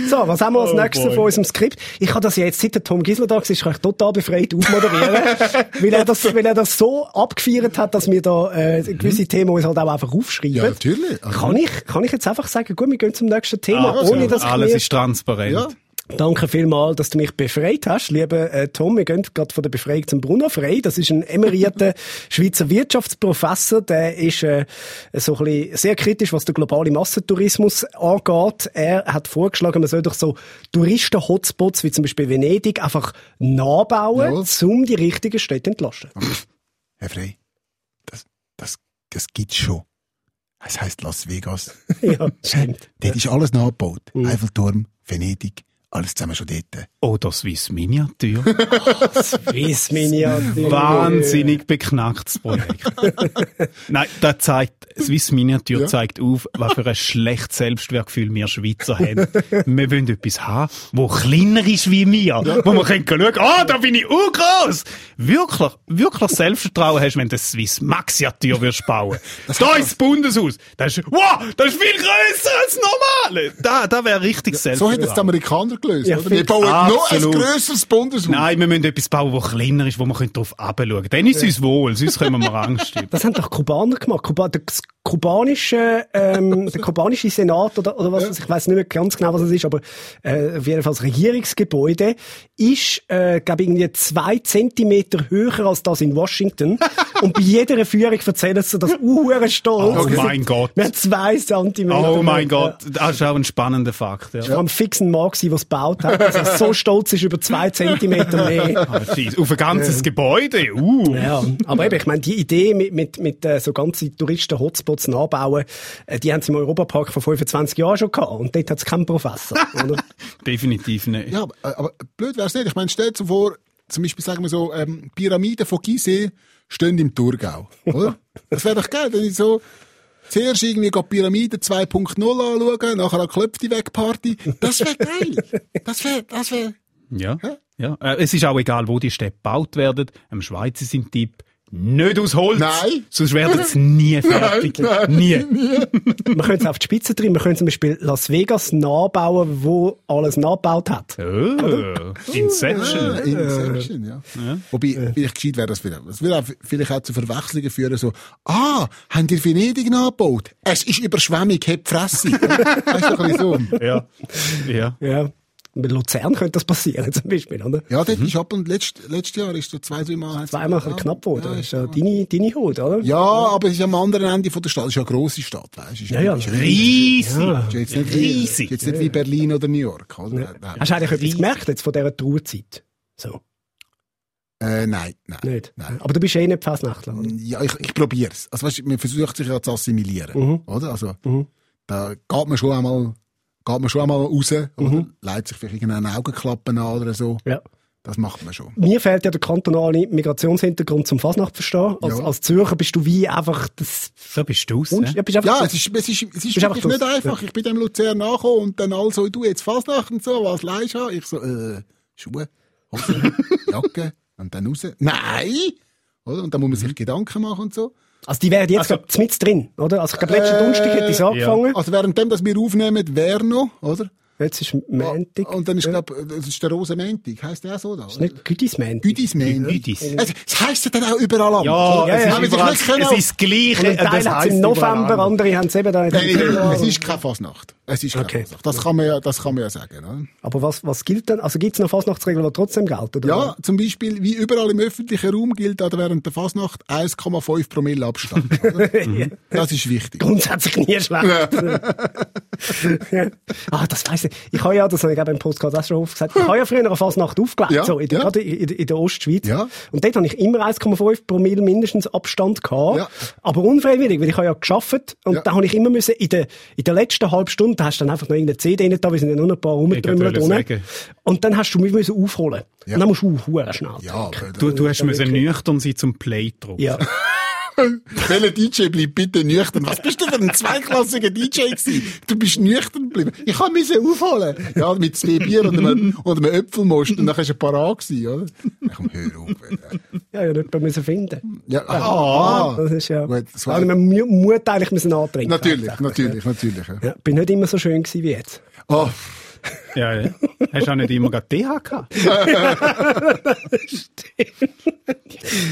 So, was haben wir als Oh nächstes boy. von unserem Skript? Ich kann das ja jetzt, seit der Tom Gisler da war, kann ich total befreit aufmoderieren. weil, er das, weil er das so abgefeiert hat, dass wir da äh, gewisse Themen uns halt auch einfach aufschreiben. Ja, natürlich. Also- Kann ich, kann ich jetzt einfach sagen, gut, wir gehen zum nächsten Thema, Also, ohne dass ich alles mir ist transparent. Ja. Danke vielmals, dass du mich befreit hast, lieber äh, Tom. Wir gehen gerade von der Befreiung zum Bruno Frey. Das ist ein emerierter Schweizer Wirtschaftsprofessor. Der ist äh, so ein bisschen sehr kritisch, was den globalen Massentourismus angeht. Er hat vorgeschlagen, man soll doch so Touristen-Hotspots wie zum Beispiel Venedig einfach nachbauen, Jawohl. um die richtigen Städte zu entlasten. Herr Frey, das, das, das gibt's schon. Es heisst Las Vegas. ja, stimmt. Dort ist alles nachgebaut. Eiffelturm, Venedig, alles zusammen schon dort. Oh, das Swiss Miniatur. Swiss Miniatur. Wahnsinnig beknacktes Projekt. Nein, das zeigt, Swiss Miniatur Ja. zeigt auf, was für ein schlechtes Selbstwertgefühl wir Schweizer haben. wir wollen etwas haben, wo kleiner ist wie wir. Wo man können schauen, ah, da bin ich urgroß. Wirklich, wirklich Selbstvertrauen hast, wenn du eine Swiss Maxiatur würdest bauen. da ist das Bundeshaus. Das ist, wow, das ist viel grösser als das normale. Da, da wäre richtig So Selbstvertrauen. haben es die Amerikaner gelöst, Ja, oder? Wir bauen noch ein grösseres Bundeshaus. Nein, wir müssen etwas bauen, das kleiner ist, wo man drauf herabschauen können. Dann ist es uns wohl, sonst können wir Angst haben. Das haben doch Kubaner gemacht. Kuba, das kubanische, ähm, der kubanische Senat oder, oder was, ich weiß nicht mehr ganz genau, was es ist, aber äh, auf jeden Fall das Regierungsgebäude ist, äh, glaube irgendwie zwei Zentimeter höher als das in Washington. Und bei jeder Führung erzählen sie das uhren stolz. Oh mein Gott. Wir haben zwei Zentimeter. Oh mein Ja. Gott, das ist auch ein spannender Fakt. Ja. Ich war am fixen Mann gewesen, was gebaut hat, dass er so stolz ist über zwei Zentimeter mehr. Auf ein ganzes Gebäude, uh. Ja, aber eben, ich meine, die Idee mit, mit, mit äh, so ganzen Touristen-Hotspots nachbauen, äh, die haben sie im Europapark vor 25 Jahren schon gehabt. Und dort hat es keinen Professor. Oder? Definitiv nicht. Ja, aber, äh, aber blöd wär's nicht. Ich meine, stell dir vor, zum Beispiel sagen wir so, ähm, Pyramiden von Gizeh stehen im Thurgau, oder? Das wäre doch geil, wenn ich so zuerst irgendwie die Pyramide 2.0 anschauen, nachher eine Klöpfti weg Party. Das wäre geil. Das wäre, das wäre, Ja, ja. Äh, es ist auch egal, wo die Städte gebaut werden. Am Schweizer sind Tipp nicht aus Holz. Nein. Sonst werden sie nie fertig. Nie. Man könnte es auf die Spitze treiben. Man könnte zum Beispiel Las Vegas nachbauen, wo alles nachgebaut hat. Oh, Inception. Ah, Inception, ja. Wobei, vielleicht gescheit wäre das wieder. Das würde auch vielleicht auch zu Verwechslungen führen, so, ah, haben die Venedig nachgebaut? Es ist Überschwemmung, hat die Fresse. weißt du, doch ein bisschen so. Ja. Ja. Ja. Mit Luzern könnte das passieren, zum Beispiel, oder? Ja, dort ist ab und letzt, letztes Jahr ist so zwei, drei Mal. Zweimal ja, knapp geworden. Ja, das ist ja deine, deine Haut, oder? ja, aber es ist am anderen Ende von der Stadt. Es ist ja eine grosse Stadt, weißt du? Es Ja, ja. ist Riesig. Ja. ist jetzt nicht, wie, Riesig. ist jetzt nicht wie Berlin oder New York, oder? Nein. Hast du eigentlich etwas gemerkt jetzt von dieser Trauerzeit? So, Äh, nein, nein. nicht? Nein. Aber du bist eh nicht Fastnachtler, oder? Ja, ich, ich probier's. Also, weißt man versucht sich ja zu assimilieren, Mhm. oder? Also, Mhm. da geht man schon einmal, geht man schon einmal raus, oder? Mhm. Leitet sich vielleicht irgendeine Augenklappen an oder so. Ja. Das macht man schon. Mir fehlt ja der kantonale Migrationshintergrund zum Fasnacht verstehen. Als, Ja. als Zürcher bist du wie einfach das... So bist du Unst- ja? Ja, bist einfach Ja, es ist, es ist, es ist wirklich nicht einfach. Ich bin dem Luzern nachgekommen und dann also, du jetzt Fasnacht und so, was leist du? Ich so, äh, Schuhe, Hose, Jacke und dann raus. Nein! Oder? Und dann muss man sich Gedanken machen und so. Also die wären jetzt Also- mit drin, oder? Also ich glaube, letzten Äh, Donnerstag hätte es angefangen. Also währenddem, dass wir aufnehmen, wäre noch, oder? Jetzt ist Montag. Und dann ist, glaub, das ist der Rosenmontag. Heisst der so da? ist nicht Güdismontag. Güdismontag. Güdis. Es, es heisst ja dann auch überall am. Ja, Ja, es, ja, ist es auch- ist das Gleiche. Ein Teil hat es im November, anders. andere haben es eben da. Nein, es ist keine Fasnacht. Es ist Okay. Das kann man ja, das kann man ja sagen. Oder? Aber was, was gilt denn? Also gibt es noch Fasnachtsregeln, die trotzdem gelten? Oder? Ja, zum Beispiel, wie überall im öffentlichen Raum gilt auch während der Fasnacht 1,5 Promille Abstand. Mhm. Das ist wichtig. Grundsätzlich nie schlecht. ja. Ah, das weiss ich. Ich habe ja, das habe ich eben im Podcast auch schon oft gesagt, ich habe ja früher eine Fasnacht aufgelegt, Ja, so in, der- ja. gerade in, in der Ostschweiz. Ja. Und dort habe ich immer 1,5 Promille mindestens Abstand gehabt. Ja. Aber unfreiwillig, weil ich habe ja geschafft und Ja. da habe ich immer müssen, in der, in der letzten halben Stunde, da hast du dann einfach noch irgendeine CD rein da, wir sind ja nur noch ein paar rumgetrümmelt unten. Und dann hast du mich müssen aufholen. Ja. Und dann musst du hure schnell. Ja, Du, du hast müssen nüchtern sein zum Play drücken. Ja. welcher DJ bleibt bitte nüchtern? Was bist du für ein zweiklassiger DJ gewesen? Du bist nüchtern geblieben. Ich kann mich aufholen. Ja, mit zwei Bier und einem, und einem Äpfelmost. Und dann warst du parat gewesen, oder? Ach, komm, hör auf. Ja, ja, nicht müssen finden. Ja, ah, Das ist ja. Gut, das war- also, man mu- Mut eigentlich müssen antrinken. Natürlich, natürlich, natürlich. Ja. Ja, bin nicht immer so schön gewesen wie jetzt. Oh, Ja, ja. Hast du auch nicht immer gerade TH gehabt? Die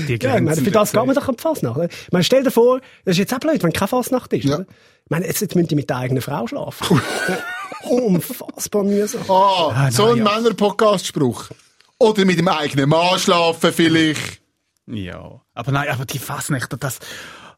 Ja, ich meine, für das geht man doch an die Fasnacht. Oder? Ich meine, stell dir vor, das ist jetzt auch blöd, wenn keine Fasnacht ist. Ja. Oder? Ich meine, jetzt, jetzt müssen die mit der eigenen Frau schlafen. Unfassbar mühsam. ah, so ein Männer-Podcast-Spruch. Oder mit dem eigenen Mann schlafen vielleicht. Ja. Aber nein, aber die Fasnacht, das...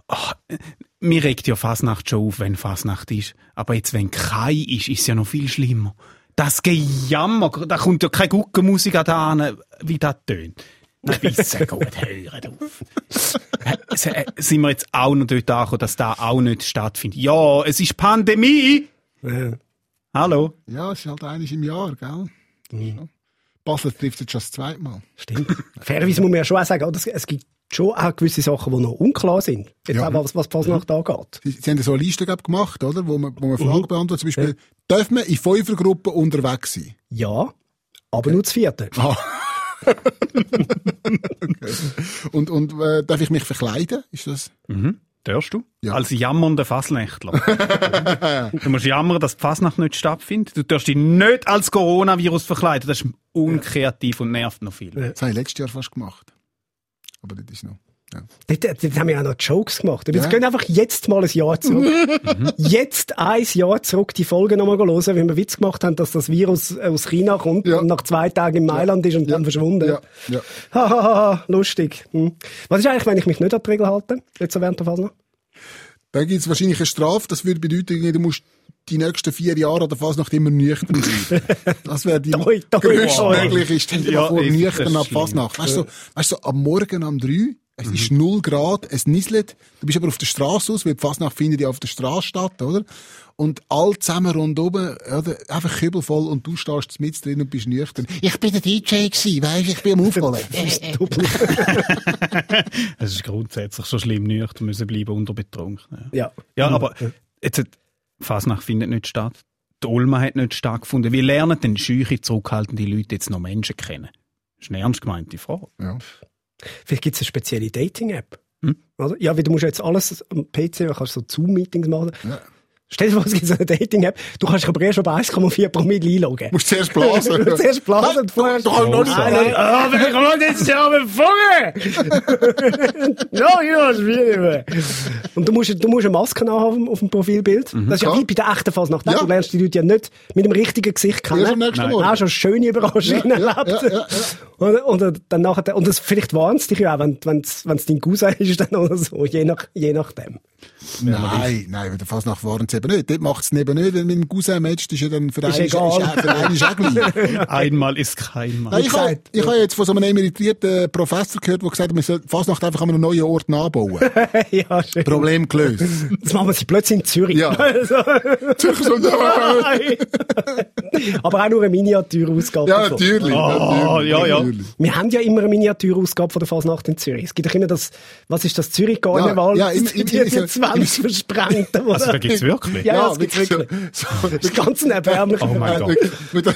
Oh, mir regt ja Fasnacht schon auf, wenn Fasnacht ist. Aber jetzt, wenn kein ist, ist es ja noch viel schlimmer. Das Gejammer, da kommt ja keine Guckenmusik an da an, wie das tönt. Nein, bitte gut, hört auf. Sind wir jetzt auch noch dort angekommen, dass da auch nicht stattfindet? Ja, es ist Pandemie! Ja. Hallo? Ja, es ist halt eines im Jahr, gell? Ja. Basel trifft jetzt schon das zweite Mal. Stimmt. Fairerweise muss man ja schon auch sagen, oder? es, gibt schon auch gewisse Sachen, die noch unklar sind. Jetzt Ja. auch, was, was die Fasnacht angeht. Sie, sie haben ja so eine Liste glaub, gemacht, oder? Wo man, wo man Fragen beantwortet. Zum Beispiel, darf man in Fünfergruppen unterwegs sein? Ja, aber nur das vierte. Ah. Und, und äh, darf ich mich verkleiden? Ist das? Mhm. Darfst du? Ja. Als jammernder Fasnächtler. du musst jammern, dass die Fasnacht nicht stattfindet. Du darfst dich nicht als Coronavirus verkleiden. Das ist unkreativ und nervt noch viel. Das habe ich letztes Jahr fast gemacht. Aber das ist noch. Ja. Dort, dort haben wir auch noch Jokes gemacht. Und jetzt Ja. gehen einfach jetzt mal ein Jahr zurück. jetzt ein Jahr zurück die Folge nochmal hören, wie wir Witz gemacht haben, dass das Virus aus China kommt Ja. und nach zwei Tagen in Mailand ist und dann verschwunden. Ja, ja. Hahaha, lustig. Hm. Was ist eigentlich, wenn ich mich nicht an die Regel halte? Jetzt so während der Fasnacht? Dann gibt's wahrscheinlich eine Strafe, das würde bedeuten, du musst die nächsten vier Jahre oder Fasnacht immer nüchtern bleiben. Das wäre die größtmögliche. Stell dir Ja, vor, ist nüchtern ab. Fasnacht. Weißt du, so, weißt du, so, am Morgen um drei, es ist null Grad, es nisselt, du bist aber auf der Straße aus, weil die Fasnacht findet ja auf der Straße statt, oder? Und all zusammen rundum, oder? einfach kübelvoll und du stehst mit drin und bist nüchtern. Ich bin der DJ gewesen, weisst ich bin am Aufholen. Es ist grundsätzlich schon schlimm, nüchtern müssen bleiben unter Betrunken. Ja. Ja, aber jetzt, hat- Fasnacht findet nicht statt. Die Ulma hat nicht stattgefunden. Wie lernen denn scheuche, zurückhaltende Leute jetzt noch Menschen kennen? Das ist eine ernst gemeinte Frage. Ja. Vielleicht gibt es eine spezielle Dating-App. Hm? Ja, weil du musst jetzt alles am PC, du kannst so Zoom-Meetings machen. Ja. Stell dir vor, es gibt so eine Dating-App. Du kannst dich aber erst bei 1,4 Promille einloggen. Du musst zuerst blasen. Zuerst blasen und vorher... Du kannst noch nicht nein, Ah, wir kommen jetzt ja befangen! no, ja, schwierig. Und du musst, du musst eine Maske haben auf dem Profilbild. Das ist ja Ja. wie bei der echten Phase Ja. Du lernst die Leute ja nicht mit dem richtigen Gesicht kennen. Am nächsten Nein. Morgen. Auch schon schöne Überraschungen erlebt. ja, ja, Und, und dann nachher, und das, vielleicht warnt es dich ja auch, wenn, wenn's, wenn's dein Cousin ist dann oder so, je nach, je nachdem. Nein, nein, bei der Fasnacht waren sie eben nicht. Dort macht es eben nicht, wenn mit dem Cousin matcht, ist ja dann für Ist einen egal. Ist, einen ist auch gleich. Einmal ist kein Mal. Nein, ich habe ich habe jetzt von so einem emeritierten Professor gehört, der gesagt hat, man soll Fasnacht einfach an einem neuen Ort nachbauen. ja, schön. Problem gelöst. Das machen wir sie plötzlich in Zürich. Ja. Zürcher sind Nein. Aber auch nur eine Miniaturausgabe. Ja, natürlich. Ah, natürlich, ja, ja. natürlich. Wir haben ja immer eine Miniaturausgabe von der Fasnacht in Zürich. Es gibt doch immer das, was ist das Zürich-Karneval? Ja, ja, immer- die, die, die so- 20 Versprengten. oder? Also, da gibt's wirklich? Ja, ja, das gibt's wirklich. So, Das ist ganz ein erbärmlicher Oh mein. Gott.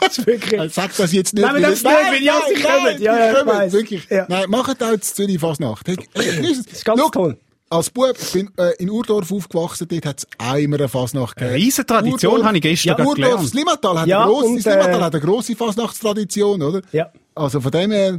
Das ist wirklich... Sag das jetzt nicht. Nein, wir dürfen nicht, weil ja, sie kommen. Ja, ja, ich weiss. Wirklich. Ja. Nein, macht auch jetzt Zürich Fasnacht. Hey, das ist ganz toll. Als Bub, ich bin äh, in Urdorf aufgewachsen, dort hat es einmal eine Fasnacht gegeben. Eine riesen Tradition, Urdorf- habe ich gestern ja, Urdorf, gelernt. das Limmatal hat, Ja, eine grosse, und, das Limmatal äh, hat eine grosse Fasnachtstradition, oder? Ja. Also von dem her,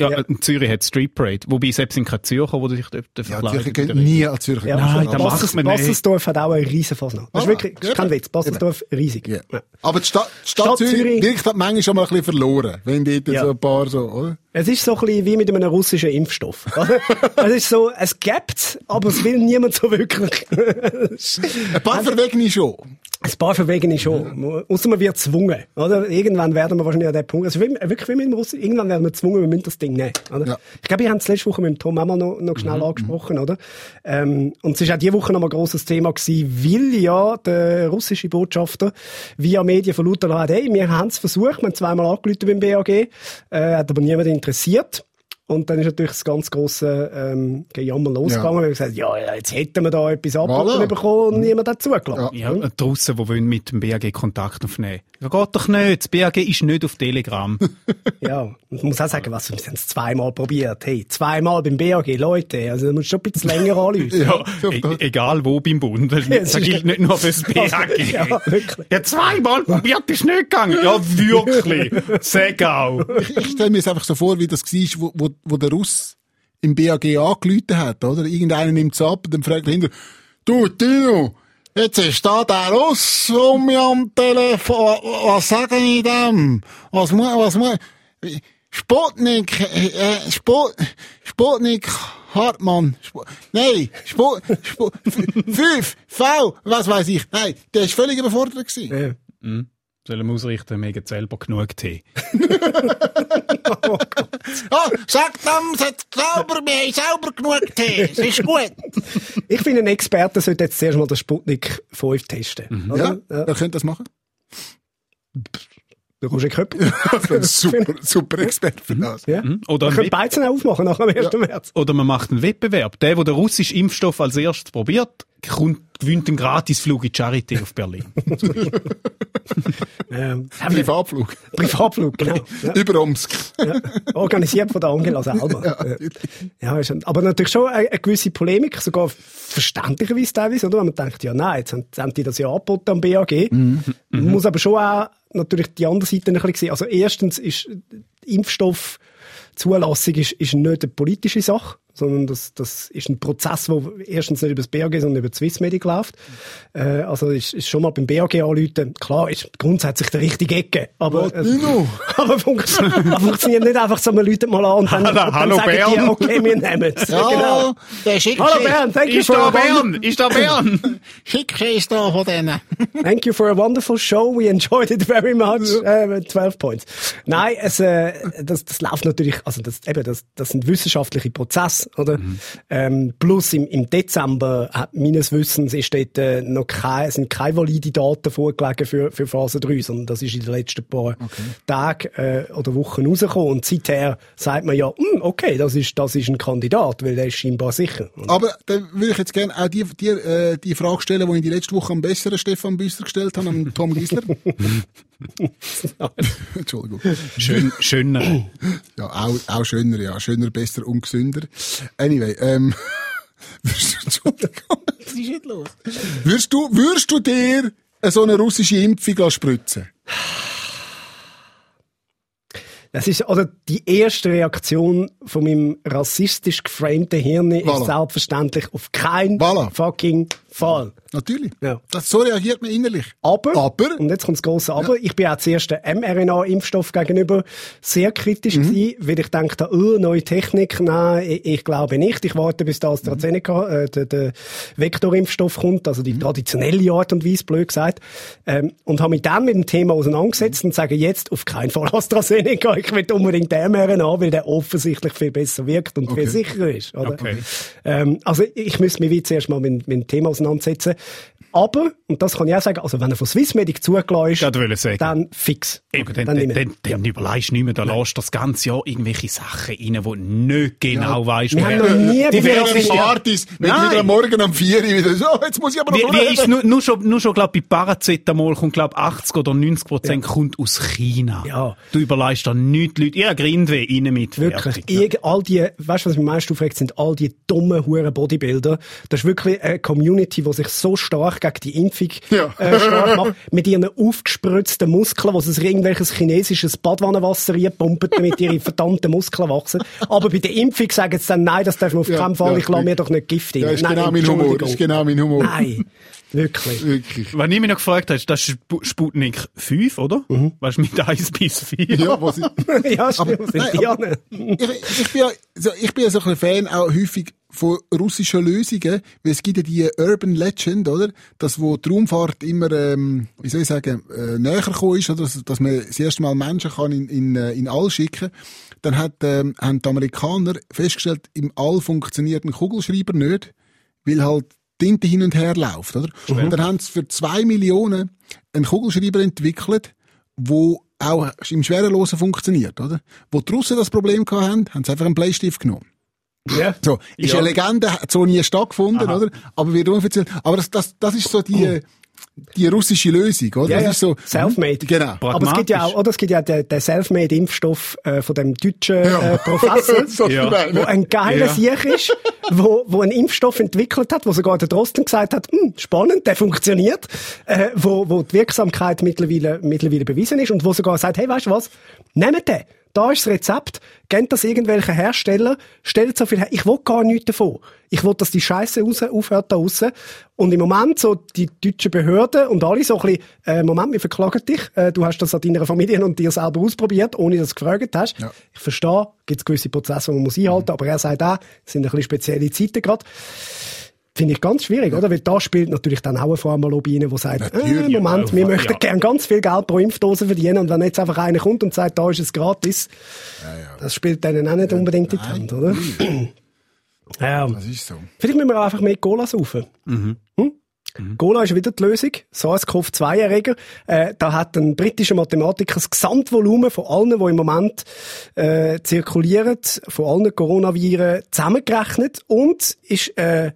Ja, Ja. in Zürich hat Street Parade. Wobei selbst in kein Zürcher, wo sich dort ja, verkleidet. Zürcher gehen nie an Zürcher. Ja, Nein, da macht man nicht. Bassersdorf hat auch eine riesen Fasnacht. Das ist Ah, wirklich, das ist kein. Witz. Bassersdorf riesig. ja. Ja. aber die Stadt, die Stadt, Stadt Zürich, Zürich- wirkt halt manchmal schon mal ein bisschen verloren, wenn dort Ja. so ein paar so, oder? Es ist so ein bisschen wie mit einem russischen Impfstoff. es ist so, es gibt's, aber es will niemand so wirklich. Ein paar Verwegene schon. Ein paar Verwegene schon. Außer man wird gezwungen. Oder? Irgendwann werden wir wahrscheinlich an den Punkt, also wirklich wie mit dem Russen, irgendwann werden wir gezwungen, wir müssen das Ding nehmen. Oder? Ja. Ich glaube, wir haben es letzte Woche mit dem Tom auch mal noch, noch schnell angesprochen, oder? Ähm, und es ist auch diese Woche noch mal ein grosses Thema gewesen, weil ja der russische Botschafter via Medien verlauten hat, hey, wir haben es versucht, wir haben zweimal angerufen beim BAG, äh, hat aber niemand interessiert. Und dann ist natürlich das ganz grosse ähm, Gejammer losgegangen. Wir haben gesagt, ja, ja, jetzt hätten wir da etwas Voilà. bekommen und niemand hat zugelassen. Ja, die Russen, die wollen mit dem BAG Kontakt aufnehmen. Ja, geht doch nicht. Das BAG ist nicht auf Telegram. Ja, und man muss auch sagen, was, wir haben es zweimal probiert. Hey, zweimal beim BAG, Leute, also du musst schon ein bisschen länger anrufen. ja, e egal wo beim Bund. Das, gilt nicht nur fürs BAG. Ja, wirklich. Ja, zweimal probiert, ist nicht gegangen. Ja, wirklich. Sag auch. Ich stelle mir es einfach so vor, wie das war, wo, wo, wo der Russ im BAG angerufen hat, oder? Irgendeiner nimmt es ab und dann fragt er hinter, du, Tino, jetzt ist da der Russ um mich am Telefon, was sagen ich dem? Was muss, was muss, Sputnik, äh, äh, Sput, Sputnik, Hartmann, Sp nein, Sput, Sput, fünf, V, was weiß ich, nein, der ist völlig überfordert gewesen. Ja. Sollen wir ausrichten, wir haben selber genug Tee. Ah, sag dem, es hat sauber, wir haben sauber genug Tee, es ist gut. Ich finde, ein Experte sollte jetzt zuerst mal den Sputnik 5 testen. Ja, Oder? wer könnte das machen? Der Roger Köppel. super, super Experte für das. ja. Oder, Wir ein können Web Beizen aufmachen nach dem 1. März. oder man macht einen Wettbewerb. Der, der den russischen Impfstoff als erstes probiert, kommt, gewinnt einen Gratisflug in die Charité auf Berlin. Ähm, Privatflug. Privatflug, genau. Ja. Über Omsk. Ja. Organisiert von der Angela selber. Ja, ja aber natürlich schon eine, eine gewisse Polemik, sogar verständlicherweise teilweise, oder? Wenn man denkt, ja, nein, jetzt haben, jetzt haben die das ja angeboten am BAG. Man muss aber schon auch natürlich die andere Seite ein bisschen sehen. Also erstens ist die Impfstoffzulassung ist, ist nicht eine politische Sache, sondern das, das ist ein Prozess, der erstens nicht über das BAG, sondern über die Swissmedic läuft. Äh, also ist, ist schon mal beim BAG anrufen. Klar, ist grundsätzlich der richtige Ecke, aber, äh, aber funktio- funktioniert nicht einfach so, man läutet mal an und dann, Hallo, und dann hallo, sagen die, Bern. okay, wir nehmen es. Ja, Genau. der schickt Hallo Bern, thank you Ist for da Bern? Ist da Bern? Schick ist da von denen. Thank you for a wonderful show. We enjoyed it very much. Äh, 12 Points. Nein, es, äh, das, das läuft natürlich, also das, eben, das, das sind wissenschaftliche Prozesse, oder? Ähm, plus im, im Dezember, hat, meines Wissens, ist dort äh, noch keine, sind keine valide Daten vorgelegen für, für Phase 3, sondern das ist in den letzten paar Tagen äh, oder Wochen rausgekommen. Und seither sagt man ja, hm, okay, das ist, das ist ein Kandidat, weil der ist scheinbar sicher. Und Aber dann würde ich jetzt gerne auch die, die, äh, die Frage stellen, die ich die letzte Woche am besseren Stefan Büsser gestellt habe, am Tom Gisler. Entschuldigung. Schön, schöner. Ja, auch, auch schöner, ja. Schöner, besser und gesünder. Anyway, ähm, würdest du, Entschuldigung, was ist jetzt los? Würdest du, würdest du dir so eine russische Impfung spritzen? Das ist, oder die erste Reaktion von meinem rassistisch geframten Hirn ist Voilà. selbstverständlich auf keinen Voilà. fucking Fall. Natürlich. Ja. Das, so reagiert man innerlich. Aber, Aber? und jetzt kommt das große Aber, ich bin auch zuerst der mRNA-Impfstoff gegenüber sehr kritisch Mhm. gewesen, weil ich dachte, oh, neue Technik, nein, ich, ich glaube nicht. Ich warte, bis da AstraZeneca, äh, der, der Vektorimpfstoff kommt, also Mhm. die traditionelle Art und Weise, blöd gesagt. Ähm, und habe mich dann mit dem Thema auseinandergesetzt und sage jetzt auf keinen Fall AstraZeneca. Ich will unbedingt den mRNA, weil der offensichtlich viel besser wirkt und Okay. viel sicherer ist. Oder? Okay. Ähm, also ich müsste mich wie zuerst mal mit, mit dem Thema auseinandersetzen auseinandersetzen. Aber, und das kann ich auch sagen, also wenn er von Swissmedic zugelassen ist, dann fix. Eben, dann, Dann dann, nicht dann, mehr. dann, überlegst du nicht mehr, da lässt das ganze Jahr irgendwelche Sachen rein, wo nicht genau weißt, Wir haben noch nie die ja- Partys, wenn wieder am Morgen um 4 Uhr wieder so, jetzt muss ich aber noch Wie, wie ist nur, nur schon, nur schon, glaub, bei Paracetamol kommt, glaub, 80 oder 90 Prozent kommt aus China. Ja. Du überleist da nichts Leute. Ja, Grindweh rein mit. Wirklich. Irg all die, weißt du, was mich am meisten aufregt, sind all die dummen, huren Bodybuilder. Das ist wirklich eine Community, die sich so stark gegen die Impfung Ja. äh, stark macht. Mit ihren aufgespritzten Muskeln, wo sie sich irgendwelches chinesisches Badwannenwasser reinpumpen, damit ihre verdammten Muskeln wachsen. Aber bei der Impfung sagen sie dann, nein, das dürfen wir auf Ja, keinen Fall. ja, ich lasse mir doch nicht Gift rein. Ja, ist Nein, genau mein Humor. Ist genau mein Humor. Nein. Wirklich. Wirklich. Was ich mich noch gefragt habe, ist, das ist Spu- Sputnik 5, oder? Weißt du, mit 1 bis 4. Ja, was ich, ja, stimmt. Aber- sind nein, aber- ich, ich bin ja, so, ich bin ja so ein bisschen Fan auch häufig von russischen Lösungen, weil es gibt ja die Urban Legend, oder? Das, wo die Raumfahrt immer, ähm, wie soll ich sagen, äh, näher gekommen ist, oder? Dass, dass man das erste Mal Menschen kann in, in, äh, in All schicken. Dann hat, ähm, haben die Amerikaner festgestellt, im All funktioniert ein Kugelschreiber nicht, weil halt Tinte hin und her läuft, oder? Und dann haben sie für zwei Millionen einen Kugelschreiber entwickelt, wo auch im Schwerelosen funktioniert, oder? Wo die Russen das Problem haben, haben sie einfach einen Bleistift genommen. Ja. So, ist Ja. eine Legende, hat so nie stattgefunden, Aha. oder? Aber wird offiziell, aber das, das, das ist so die, die russische Lösung, oder? Ja, das ja. ist so, Selfmade. Genau. Aber es gibt ja auch, oder es gibt ja den, den Selfmade-Impfstoff äh, von dem deutschen äh, Professor, so Ja. wo ein geiler Ja. Sieg ist, wo, wo einen Impfstoff entwickelt hat, wo sogar der Drosten gesagt hat, hm, spannend, der funktioniert, äh, wo, wo die Wirksamkeit mittlerweile, mittlerweile bewiesen ist und wo sogar sagt, hey, weißt du was, nehmt den. Da ist das Rezept, gebt das irgendwelchen Hersteller, stellt so viel her. Ich will gar nichts davon. Ich will, dass die Scheiße raus, aufhört da draussen. Und im Moment so die deutschen Behörden und alle so ein bisschen, äh, Moment, wir verklagen dich. Äh, du hast das an deiner Familie und dir selber ausprobiert, ohne dass du gefragt hast. Ja. Ich verstehe, gibt es gewisse Prozesse, die man muss einhalten, aber er sagt auch, es sind ein bisschen spezielle Zeiten gerade. Finde ich ganz schwierig, oder? Weil da spielt natürlich dann auch eine Pharmalobby rein, die sagt, äh, Moment, ja, wir ja. möchten gern ganz viel Geld pro Impfdose verdienen und wenn jetzt einfach einer kommt und sagt, da ist es gratis, das spielt denen auch nicht unbedingt in die Hand, oder? ja. Das ist so. Vielleicht müssen wir einfach mehr Cola saufen. Hm? Cola ist wieder die Lösung. SARS-CoV-2-Erreger. Äh, da hat ein britischer Mathematiker das Gesamtvolumen von allen, die im Moment äh, zirkulieren, von allen Coronaviren zusammengerechnet und ist äh,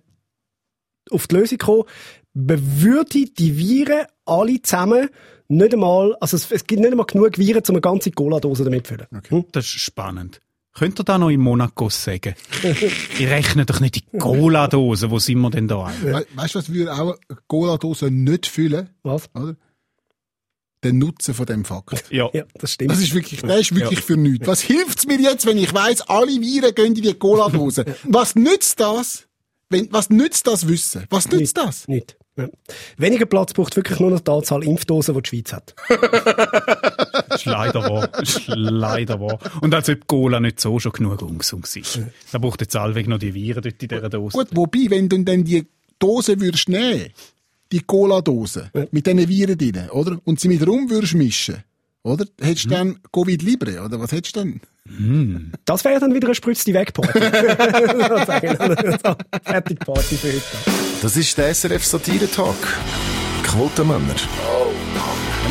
auf die Lösung gekommen, man würde die Viren alle zusammen nicht einmal, also es, es gibt nicht einmal genug Viren, um eine ganze Cola-Dose damit zu füllen. Hm? Das ist spannend. Könnt ihr da noch in Monaco sagen? ich rechne doch nicht die Cola-Dose, wo sind wir denn da? We weißt du, was würde auch eine Cola-Dose nicht füllen? Was? Oder? den Nutzen von dem Fakt. Ja. Ja, das stimmt. Das ist wirklich, das ist wirklich für nichts. Was hilft's mir jetzt, wenn ich weiss, alle Viren gehen in die Cola-Dose? Was nützt das? Wenn, was nützt das Wissen? Was nützt das? Nicht. Ja. Weniger Platz braucht wirklich nur noch die Anzahl Impfdosen, die die Schweiz hat. Das ist leider wahr. Ist leider wahr. Und als ob Cola nicht so schon genug ungesund ist. Da braucht jetzt allweg noch die Viren dort in dieser Dose. Gut, wobei, wenn du dann die Dose würdest nehmen, die Cola-Dose, mit diesen Viren drin, oder? Und sie mit rum würdest mischen, oder? Hättest du dann Covid Libre, oder? Was hättest du dann? Das wäre dann wieder eine spritzte Wegparty. Fertig Party für heute. Das ist der SRF Satire-Talk. Quotenmänner. Können wir ihn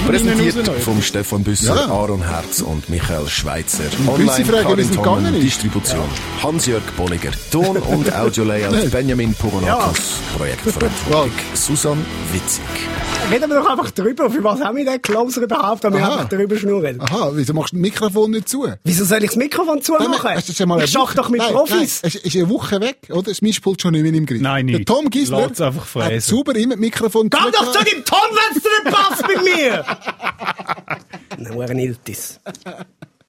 Präsentiert vom Stefan Büsser, Ja. Aaron Herz und Michael Schweitzer. Wie Karin ist. Distribution. Hans-Jörg Bolliger. Ton- und Audio-Layout Benjamin Pogonakos. Projektverantwortung Susan Witzig. Reden wir doch einfach drüber. Für was haben wir den Closer überhaupt, wenn wir einfach drüber schnurren? Aha, wieso machst du das Mikrofon nicht zu? Wieso soll ich das Mikrofon zumachen? Hast du mal ich schach doch mit nein, Profis. Nein, es ist eine Woche weg, oder? Das Mischpult schon nicht mehr im Griff. Nein, Der nicht. Tom Gisler hat sauber immer das Mikrofon Geh doch zu deinem Tom, wenn es nicht passt mit mir! Nein, Iltis.